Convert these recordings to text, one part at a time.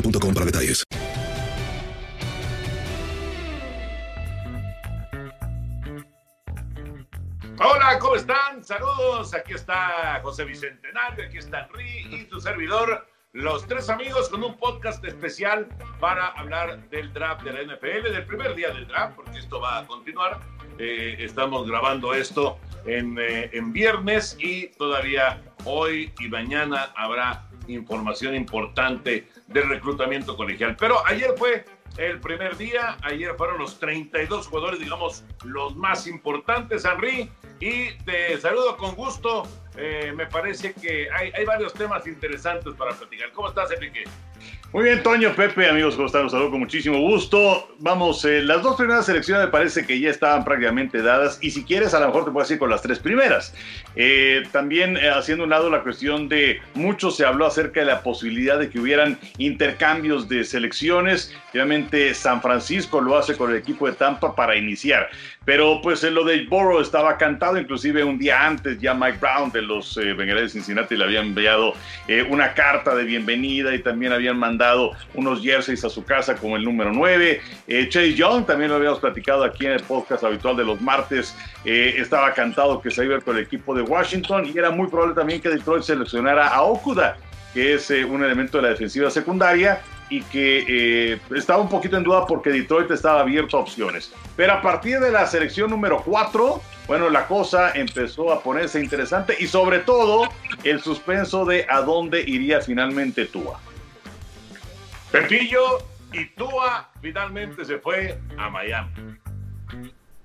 boostmobile.com para detalles. Hola, ¿cómo están? Saludos. Aquí está José Bicentenario, aquí está Henry y tu servidor. Los tres amigos con un podcast especial para hablar del draft de la NFL, del primer día del draft, porque esto va a continuar. Eh, estamos grabando esto en, eh, en viernes y todavía hoy y mañana habrá información importante del reclutamiento colegial. Pero ayer fue el primer día, ayer fueron los 32 jugadores, digamos, los más importantes, Henry, y te saludo con gusto. Eh, me parece que hay, hay varios temas interesantes para platicar. ¿Cómo estás, Enrique? Muy bien, Toño, Pepe, amigos, ¿cómo están? Los saludo con muchísimo gusto. Vamos, eh, las dos primeras selecciones me parece que ya estaban prácticamente dadas y si quieres a lo mejor te puedo decir con las tres primeras. Eh, también eh, haciendo un lado la cuestión de, mucho se habló acerca de la posibilidad de que hubieran intercambios de selecciones. Obviamente San Francisco lo hace con el equipo de Tampa para iniciar. Pero pues en lo de Borough estaba cantado, inclusive un día antes ya Mike Brown de los Bengalés de Cincinnati le habían enviado una carta de bienvenida y también habían mandado unos jerseys a su casa con el número 9. Eh, Chase Young, también lo habíamos platicado aquí en el podcast habitual de los martes, eh, estaba cantado que se iba con el equipo de Washington y era muy probable también que Detroit seleccionara a Okuda, que es eh, un elemento de la defensiva secundaria y que eh, estaba un poquito en duda porque Detroit estaba abierto a opciones. Pero a partir de la selección número 4, bueno, la cosa empezó a ponerse interesante y sobre todo el suspenso de a dónde iría finalmente Tua. Pepillo y Tua finalmente se fue a Miami.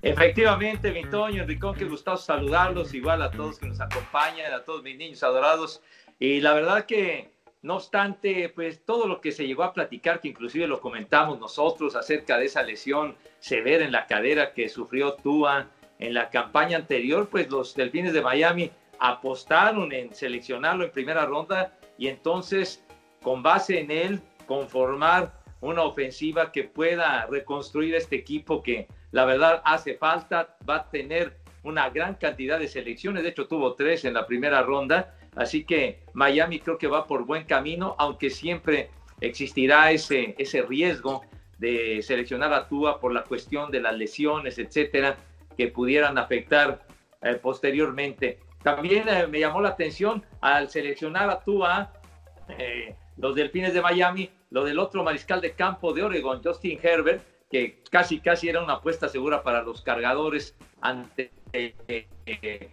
Efectivamente, mi Toño, Enricón, qué gustoso saludarlos, igual a todos que nos acompañan, a todos mis niños adorados. Y la verdad que, no obstante, pues todo lo que se llegó a platicar, que inclusive lo comentamos nosotros acerca de esa lesión severa en la cadera que sufrió Tua en la campaña anterior, pues los Delfines de Miami apostaron en seleccionarlo en primera ronda y entonces, con base en él, conformar una ofensiva que pueda reconstruir este equipo que la verdad hace falta, va a tener una gran cantidad de selecciones, de hecho tuvo tres en la primera ronda, así que Miami creo que va por buen camino, aunque siempre existirá ese, ese riesgo de seleccionar a Tua por la cuestión de las lesiones, etcétera, que pudieran afectar eh, posteriormente. También eh, me llamó la atención al seleccionar a Tua, eh, los Delfines de Miami, lo del otro mariscal de campo de Oregon, Justin Herbert, que casi casi era una apuesta segura para los cargadores ante eh, eh,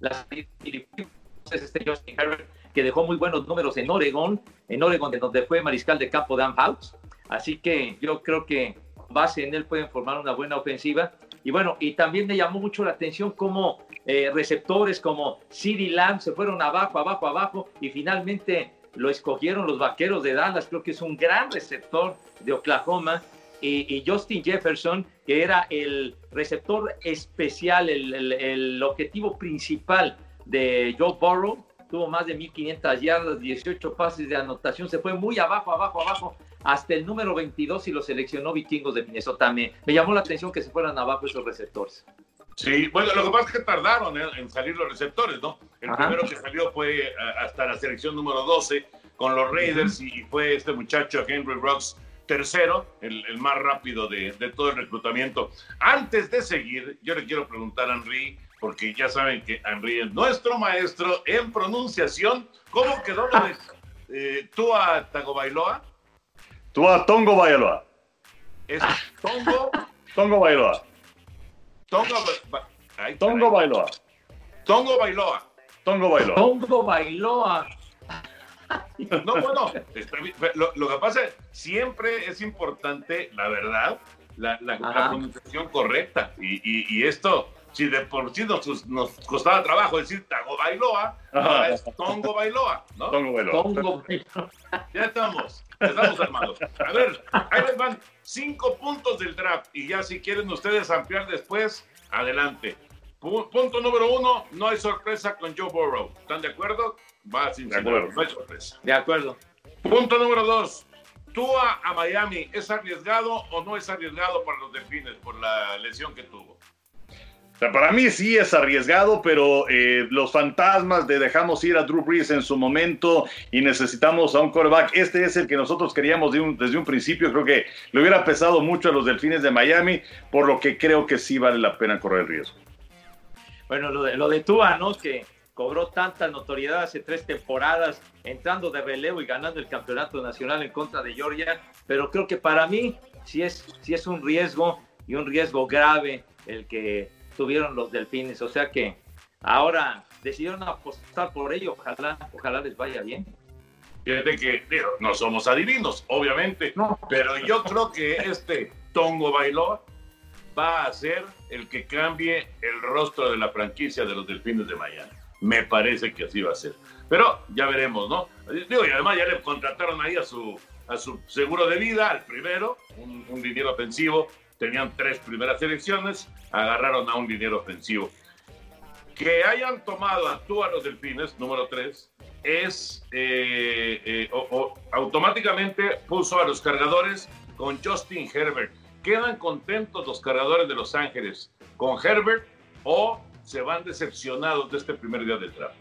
las este Justin Herbert, que dejó muy buenos números en Oregon, en Oregon, de donde fue mariscal de campo de House. Así que yo creo que base en él pueden formar una buena ofensiva. Y bueno, y también me llamó mucho la atención cómo eh, receptores como CeeDee Lamb se fueron abajo, abajo, abajo, y finalmente lo escogieron los vaqueros de Dallas, creo que es un gran receptor de Oklahoma. Y, Justin Jefferson, que era el receptor especial, el, objetivo principal de Joe Burrow, tuvo más de 1500 yardas, 18 pases de anotación, se fue muy abajo, abajo, abajo, hasta el número 22 y lo seleccionó Vikingos de Minnesota. Me, me llamó la atención que se fueran abajo esos receptores. Sí, bueno, lo que pasa es que tardaron en salir los receptores, ¿no? El primero que salió fue eh, hasta la selección número 12 con los Raiders y, fue este muchacho Henry Rocks tercero, el, más rápido de, todo el reclutamiento. Antes de seguir, yo le quiero preguntar a Henry, porque ya saben que Henry es nuestro maestro en pronunciación. ¿Cómo quedó lo de eh, Tua Tagovailoa? Tua Tongo Bailoa. Es Tongo. Tongo Bailoa. Tongo, Tongo Bailoa. Tongo Bailoa. Tongo Bailoa. Tongo Bailoa. No, bueno, lo, que pasa es siempre es importante, la verdad, la, pronunciación correcta. Y, esto, si de por sí nos, nos costaba trabajo decir Tago Bailoa, ahora es Tongo Bailoa, ¿no? Tongo Bailoa. Tongo Bailoa. Ya estamos, estamos armados. A ver, ahí les van cinco puntos del draft. Y ya si quieren ustedes ampliar después, adelante. Punto número uno, no hay sorpresa con Joe Burrow. ¿Están de acuerdo? Va sin de acuerdo. no hay sorpresa. De acuerdo. Punto número dos, ¿Tua a Miami es arriesgado o no es arriesgado para los delfines por la lesión que tuvo? Para mí sí es arriesgado, pero eh, los fantasmas de dejamos ir a Drew Brees en su momento y necesitamos a un quarterback, este es el que nosotros queríamos desde un principio. Creo que le hubiera pesado mucho a los delfines de Miami, por lo que creo que sí vale la pena correr el riesgo. Bueno, lo de, lo de Tua, ¿no? Que cobró tanta notoriedad hace tres temporadas, entrando de relevo y ganando el campeonato nacional en contra de Georgia, pero creo que para mí sí es, sí es un riesgo y un riesgo grave el que tuvieron los delfines, o sea que ahora decidieron apostar por ello, ojalá, ojalá les vaya bien. Fíjate que no somos adivinos, obviamente, no. pero yo creo que este Tongo bailó va a ser el que cambie el rostro de la franquicia de los Delfines de Miami. Me parece que así va a ser. Pero ya veremos, ¿no? Digo, y además ya le contrataron ahí a su, a su seguro de vida, al primero, un, un dinero ofensivo. Tenían tres primeras elecciones, agarraron a un dinero ofensivo. Que hayan tomado a tú a los Delfines, número tres, es eh, eh, automáticamente puso a los cargadores con Justin Herbert ¿Quedan contentos los cargadores de Los Ángeles con Herbert o se van decepcionados de este primer día del draft?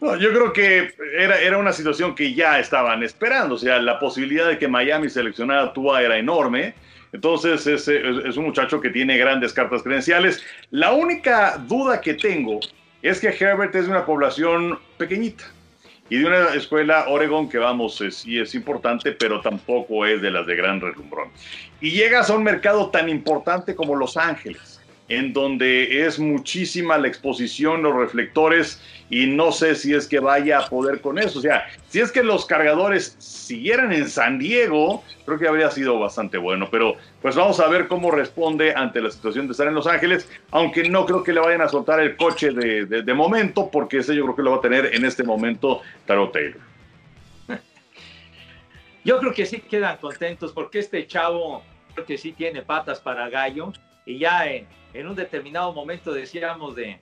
No, yo creo que era, era una situación que ya estaban esperando, o sea, la posibilidad de que Miami seleccionara a Tua era enorme. Entonces es, es, un muchacho que tiene grandes cartas credenciales. La única duda que tengo es que Herbert es de una población pequeñita y de una escuela Oregon que vamos, eh, sí es importante, pero tampoco es de las de gran relumbrón. Y llegas a un mercado tan importante como Los Ángeles, en donde es muchísima la exposición, los reflectores, y no sé si es que vaya a poder con eso. O sea, si es que los cargadores siguieran en San Diego, creo que habría sido bastante bueno, pero pues vamos a ver cómo responde ante la situación de estar en Los Ángeles, aunque no creo que le vayan a soltar el coche de, de, momento, porque ese yo creo que lo va a tener en este momento Taro Taylor. Yo creo que sí quedan contentos porque este chavo que sí tiene patas para gallo. Y ya en, un determinado momento decíamos de,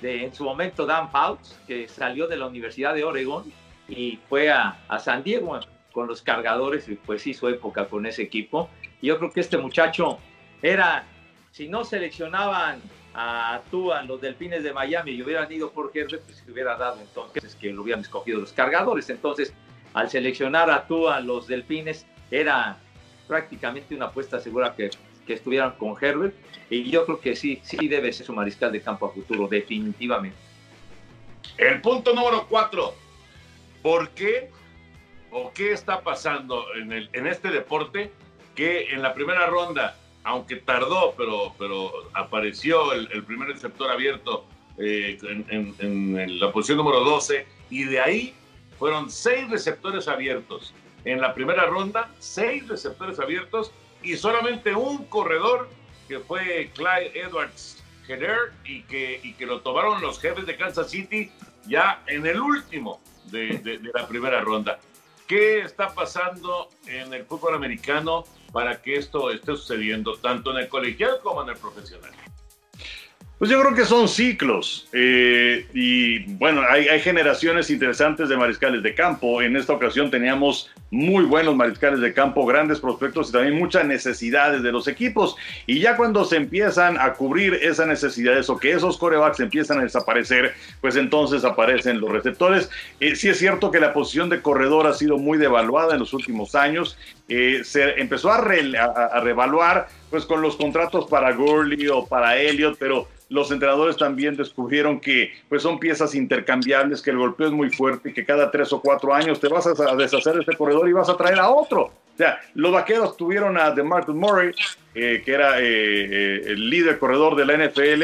de, en su momento Dan Fouts, que salió de la Universidad de Oregón y fue a, a San Diego con los cargadores y pues hizo época con ese equipo. Y yo creo que este muchacho era, si no seleccionaban a Tua, los delfines de Miami y hubieran ido por Herbert, pues se hubiera dado entonces que lo hubieran escogido los cargadores. Entonces, al seleccionar a Tua, los delfines, era prácticamente una apuesta segura que, que estuvieran con Herbert. Y yo creo que sí, sí debe ser su mariscal de campo a futuro, definitivamente. El punto número cuatro. ¿Por qué o qué está pasando en, el, en este deporte que en la primera ronda, aunque tardó, pero, pero apareció el, primer receptor abierto eh, en, en, la posición número 12 y de ahí fueron seis receptores abiertos en la primera ronda, seis receptores abiertos y solamente un corredor que fue Clyde Edwards Jenner y que, que lo tomaron los jefes de Kansas City ya en el último de, de la primera ronda. ¿Qué está pasando en el fútbol americano para que esto esté sucediendo tanto en el colegial como en el profesional? Pues yo creo que son ciclos eh, y bueno, hay, generaciones interesantes de mariscales de campo. En esta ocasión teníamos muy buenos mariscales de campo, grandes prospectos y también muchas necesidades de los equipos. Y ya cuando se empiezan a cubrir esas necesidades o que esos corebacks empiezan a desaparecer, pues entonces aparecen los receptores. Eh, sí es cierto que la posición de corredor ha sido muy devaluada en los últimos años. Eh, se empezó a, re, a revaluar pues con los contratos para Gurley o para Elliott, pero los entrenadores también descubrieron que pues son piezas intercambiables, que el golpeo es muy fuerte y que cada tres o cuatro años te vas a deshacer de este corredor y vas a traer a otro. O sea, los vaqueros tuvieron a DeMarcus Murray, eh, que era eh, eh, el líder corredor de la NFL,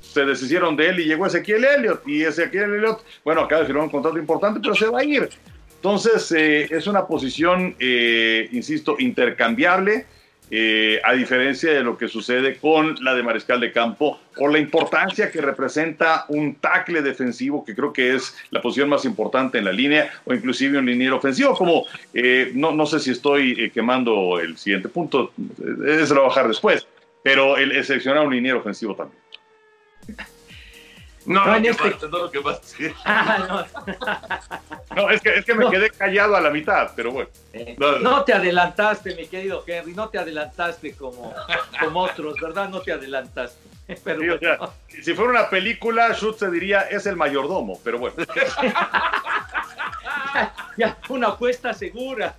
se deshicieron de él y llegó Ezequiel Elliott. Y Ezequiel Elliott, bueno, acaba de firmar un contrato importante, pero se va a ir. Entonces, es una posición, insisto, intercambiable eh, a diferencia de lo que sucede con la de mariscal de campo, por la importancia que representa un tackle defensivo, que creo que es la posición más importante en la línea, o inclusive un liniero ofensivo, como eh, no, no sé si estoy eh, quemando el siguiente punto, es trabajar después, pero el, el seleccionar un liniero ofensivo también. No, no, no, este... pasa, no lo que pasa. Ah, no. No, es que, es que me quedé callado a la mitad, pero bueno. Eh, no, te adelantaste, mi querido Henry, no te adelantaste como, como otros, ¿verdad? No te adelantaste. Pero sí, o sea, si fuera una película, Schutz se diría es el mayordomo, pero bueno. ya, una apuesta segura.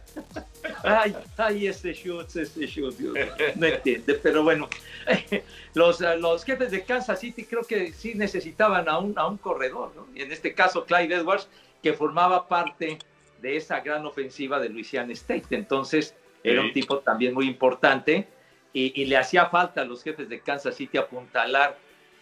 Ay, ay, ese Schutz, ese Schutz, Dios, no entiende, pero bueno. Los, los jefes de Kansas City creo que sí necesitaban a un, a un corredor, ¿no? Y en este caso, Clyde Edwards, que formaba parte de esa gran ofensiva de Louisiana State. Entonces, era un tipo también muy importante y, y, le hacía falta a los jefes de Kansas City apuntalar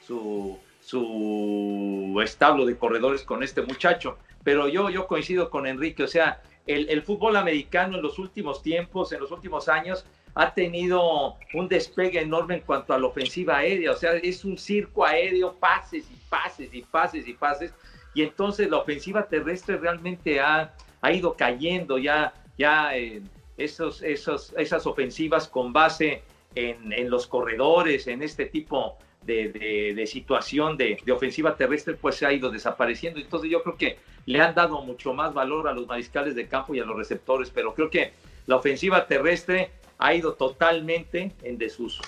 su, su establo de corredores con este muchacho. Pero yo, yo coincido con Enrique, o sea, el, el, fútbol americano en los últimos tiempos, en los últimos años, ha tenido un despegue enorme en cuanto a la ofensiva aérea, o sea, es un circo aéreo, pases y pases y pases y pases, y entonces la ofensiva terrestre realmente ha, ha ido cayendo ya, ya eh, esos, esos, esas ofensivas con base en, en, los corredores, en este tipo de, de, de situación de, de, ofensiva terrestre, pues se ha ido desapareciendo. Entonces yo creo que le han dado mucho más valor a los mariscales de campo y a los receptores, pero creo que la ofensiva terrestre ha ido totalmente en desuso.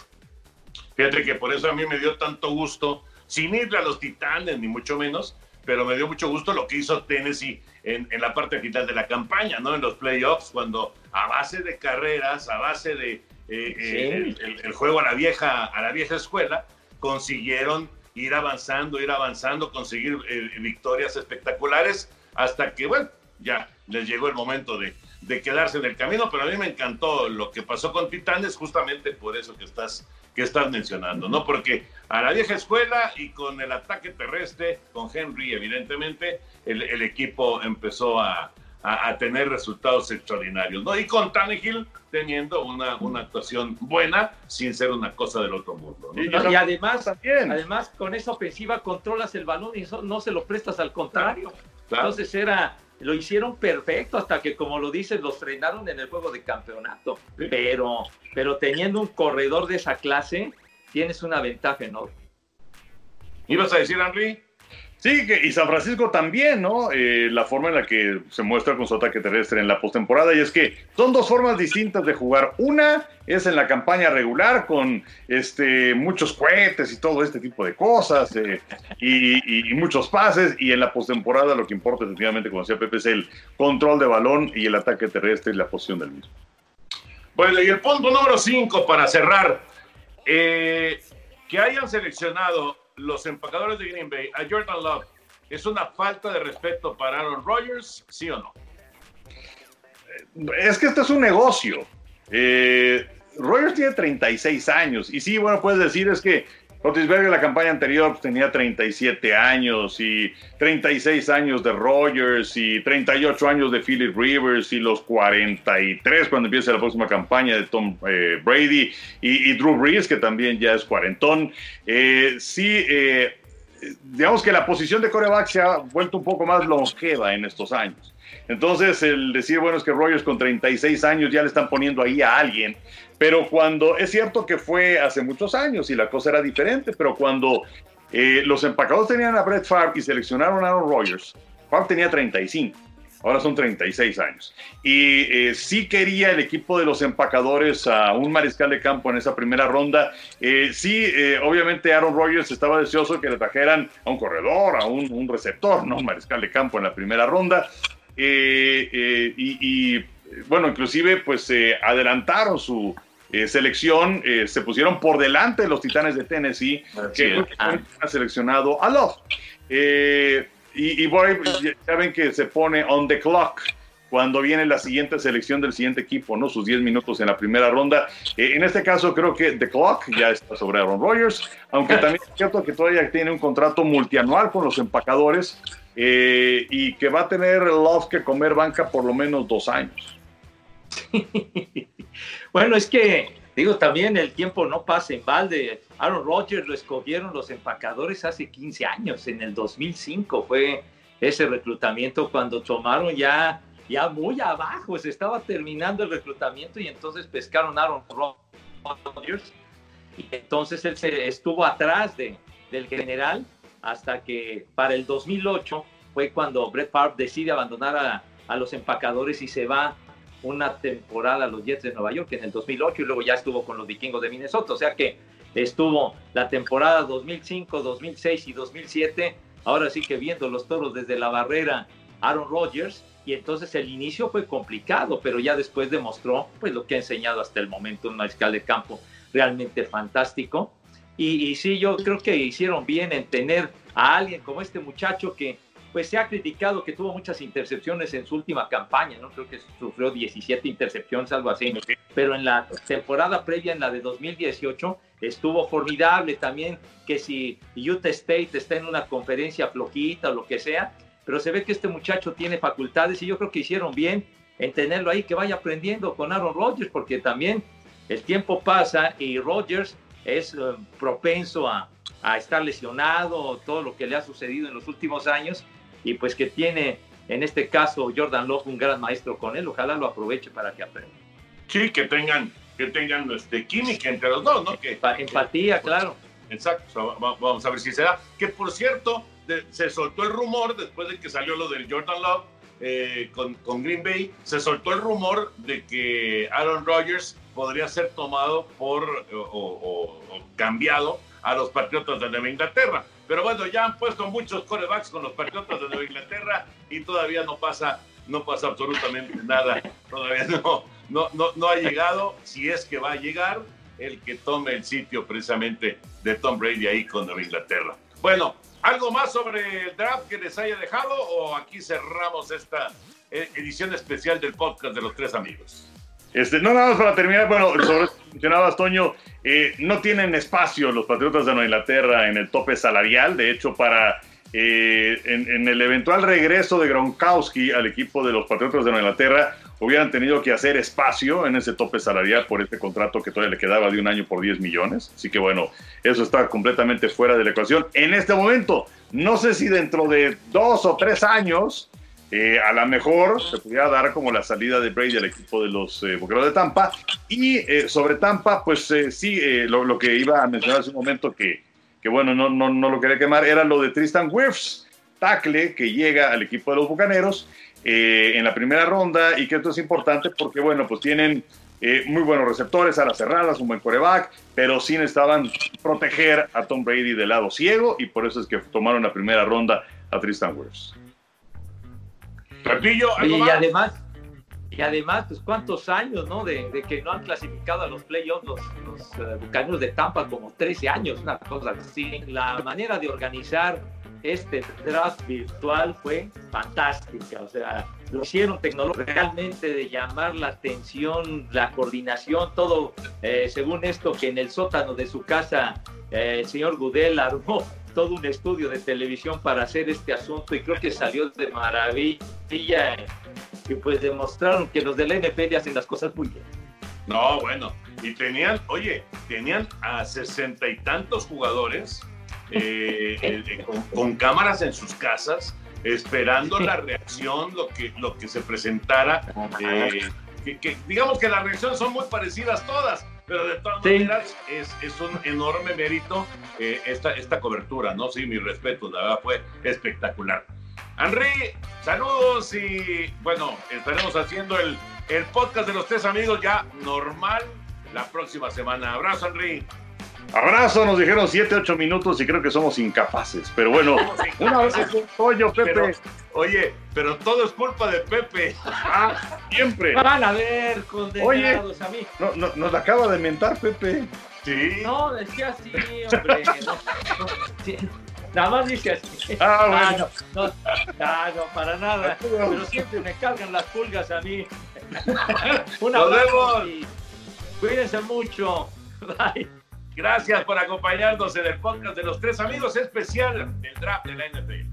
Fíjate que por eso a mí me dio tanto gusto, sin irle a los titanes, ni mucho menos, pero me dio mucho gusto lo que hizo Tennessee en, en la parte final de la campaña, ¿no? En los playoffs, cuando a base de carreras, a base de eh, sí. el, el, el, juego a la vieja, a la vieja escuela, consiguieron ir avanzando, ir avanzando, conseguir eh, victorias espectaculares, hasta que, bueno, ya les llegó el momento de, de quedarse en el camino, pero a mí me encantó lo que pasó con Titanes justamente por eso que estás, que estás mencionando, ¿no? Porque a la vieja escuela y con el ataque terrestre, con Henry evidentemente, el, el equipo empezó a, a, a, tener resultados extraordinarios, ¿no? Y con Tannehill teniendo una, una actuación buena sin ser una cosa del otro mundo, ¿no? Y, y además, también. además con esa ofensiva controlas el balón y eso no se lo prestas al contrario. Claro. Entonces era lo hicieron perfecto hasta que, como lo dices, los frenaron en el juego de campeonato. Sí. Pero, pero teniendo un corredor de esa clase, tienes una ventaja enorme. ¿Ibas a decir, Henry? Sí, que, y San Francisco también, ¿no? Eh, la forma en la que se muestra con su ataque terrestre en la postemporada, y es que son dos formas distintas de jugar. Una es en la campaña regular con este, muchos cohetes y todo este tipo de cosas, eh, y, muchos pases, y en la postemporada lo que importa efectivamente, como decía Pepe, es el control de balón y el ataque terrestre y la posición del mismo. Bueno, y el punto número 5 para cerrar, eh, que hayan seleccionado los empacadores de Green Bay a Jordan Love es una falta de respeto para Aaron Rodgers, sí o no? Es que este es un negocio. Eh, Rodgers tiene 36 años y sí, bueno, puedes decir es que Rotisberger la campaña anterior pues, tenía 37 años y 36 años de Rogers y 38 años de Philip Rivers y los 43 cuando empiece la próxima campaña de Tom eh, Brady y, y, Drew Brees que también ya es cuarentón. Eh, sí, eh, digamos que la posición de coreback se ha vuelto un poco más longeva en estos años. Entonces, el decir, bueno, es que Rogers con 36 años ya le están poniendo ahí a alguien, pero cuando, es cierto que fue hace muchos años y la cosa era diferente, pero cuando eh, los empacadores tenían a Brett Favre y seleccionaron a Aaron Rodgers, Favre tenía 35 ahora son 36 años. Y eh, sí quería el equipo de los empacadores a un mariscal de campo en esa primera ronda. Eh, sí, eh, obviamente Aaron Rodgers estaba deseoso que le trajeran a un corredor, a un, receptor, no un mariscal de campo en la primera ronda. Y, bueno, inclusive pues adelantaron su, selección, se pusieron por delante de los Titanes de Tennessee, que han seleccionado a Love. Y, y ya ven que se pone on the clock cuando viene la siguiente selección del siguiente equipo, ¿no? Sus 10 minutos en la primera ronda. Eh, en este caso creo que The Clock ya está sobre Aaron Rodgers, aunque también es cierto que todavía tiene un contrato multianual con los empacadores eh, y que va a tener Love que comer banca por lo menos dos años. bueno, es que Digo, también el tiempo no pasa en balde. Aaron Rodgers lo escogieron los empacadores hace 15 años, en el 2005 fue ese reclutamiento cuando tomaron ya, ya muy abajo, se estaba terminando el reclutamiento y entonces pescaron a Aaron Rodgers. Y entonces él se estuvo atrás de, del general hasta que para el 2008 fue cuando Brett Favre decide abandonar a, a los empacadores y se va una temporada los Jets de Nueva York en el 2008 y luego ya estuvo con los vikingos de Minnesota. O sea que estuvo la temporada 2005, 2006 y 2007. Ahora sí que viendo los toros desde la barrera, Aaron Rodgers. Y entonces el inicio fue complicado, pero ya después demostró pues lo que ha enseñado hasta el momento un mariscal de campo realmente fantástico. Y, y sí, yo creo que hicieron bien en tener a alguien como este muchacho que pues se ha criticado que tuvo muchas intercepciones en su última campaña, ¿no? Creo que sufrió 17 intercepciones, algo así. Pero en la temporada previa, en la de 2018, estuvo formidable también, que si Utah State está en una conferencia flojita o lo que sea, pero se ve que este muchacho tiene facultades y yo creo que hicieron bien en tenerlo ahí, que vaya aprendiendo con Aaron Rodgers, porque también el tiempo pasa y Rodgers es eh, propenso a, a estar lesionado, todo lo que le ha sucedido en los últimos años, y pues que tiene en este caso Jordan Love un gran maestro con él, ojalá lo aproveche para que aprenda. Sí, que tengan, que tengan este, química entre los dos, ¿no? Que, Empatía, claro. Exacto, vamos a ver si se da. Que por cierto, se soltó el rumor después de que salió lo del Jordan Love eh, con, Green Bay, se soltó el rumor de que Aaron Rodgers podría ser tomado por o cambiado a los Patriotas de Nueva Inglaterra. Pero bueno, ya han puesto muchos corebacks con los Patriotas de Nueva Inglaterra y todavía no pasa, no pasa absolutamente nada. Todavía no, no, no, no ha llegado, si es que va a llegar, el que tome el sitio precisamente de Tom Brady ahí con Nueva Inglaterra. Bueno, ¿algo más sobre el draft que les haya dejado o aquí cerramos esta eh, edición especial del podcast de los tres amigos? Este, no, nada más para terminar, bueno, sobre esto mencionabas, Toño, eh, no tienen espacio los Patriotas de Nueva Inglaterra en el tope salarial. De hecho, para eh, en, el eventual regreso de Gronkowski al equipo de los Patriotas de Nueva Inglaterra, hubieran tenido que hacer espacio en ese tope salarial por este contrato que todavía le quedaba de un año por 10 millones. Así que bueno, eso está completamente fuera de la ecuación. En este momento, no sé si dentro de dos o tres años eh, a lo mejor se pudiera dar como la salida de Brady al equipo de los eh, de Tampa. Y eh, sobre Tampa, pues eh, sí, lo, que iba a mencionar hace un momento que, que bueno, no, no, no, lo quería quemar, era lo de Tristan Wirfs, tackle que llega al equipo de los Bucaneros en la primera ronda y que esto es importante porque, bueno, pues tienen muy buenos receptores, a las cerradas, un buen coreback, pero sí necesitaban proteger a Tom Brady del lado ciego y por eso es que tomaron la primera ronda a Tristan Wirfs y además, y además, pues cuántos años, ¿no? De, que no han clasificado a los playoffs los, los uh, de Tampa, como 13 años, una cosa así. La manera de organizar este draft virtual fue fantástica, o sea, lo hicieron tecnológico realmente de llamar la atención, la coordinación, todo, eh, según esto que en el sótano de su casa eh, el señor Gudel armó todo un estudio de televisión para hacer este asunto y creo que salió de maravilla y pues demostraron que los del NP hacen las cosas muy bien. No, bueno, y tenían, oye, tenían a sesenta y tantos jugadores eh, eh, con, con cámaras en sus casas, esperando la reacción, lo que, lo que se presentara. eh, que, que digamos que las reacciones son muy parecidas todas, pero de todas Sí. maneras es, es un enorme mérito eh, esta, esta cobertura, ¿no? Sí, mi respeto, la verdad fue espectacular. Henry, saludos y bueno, estaremos haciendo el, el podcast de los tres amigos ya normal la próxima semana. Abrazo, Henry. Abrazo, nos dijeron 7, 8 minutos y creo que somos incapaces. Pero bueno, un abrazo, Toño, Pepe. Pero, oye, pero todo es culpa de Pepe. Ah, siempre. Van a ver, condenados a mí. No, no, nos la acaba de mentar, Pepe. Sí. No, decía así, hombre. No, no, sí. Nada más dice así. Ah, bueno. no, no, ah, no, para nada. Pero siempre me cargan las pulgas a mí. Un Nos abrazo y cuídense mucho. Bye. Gracias por acompañarnos en el podcast de los tres amigos especial del draft de la NFL.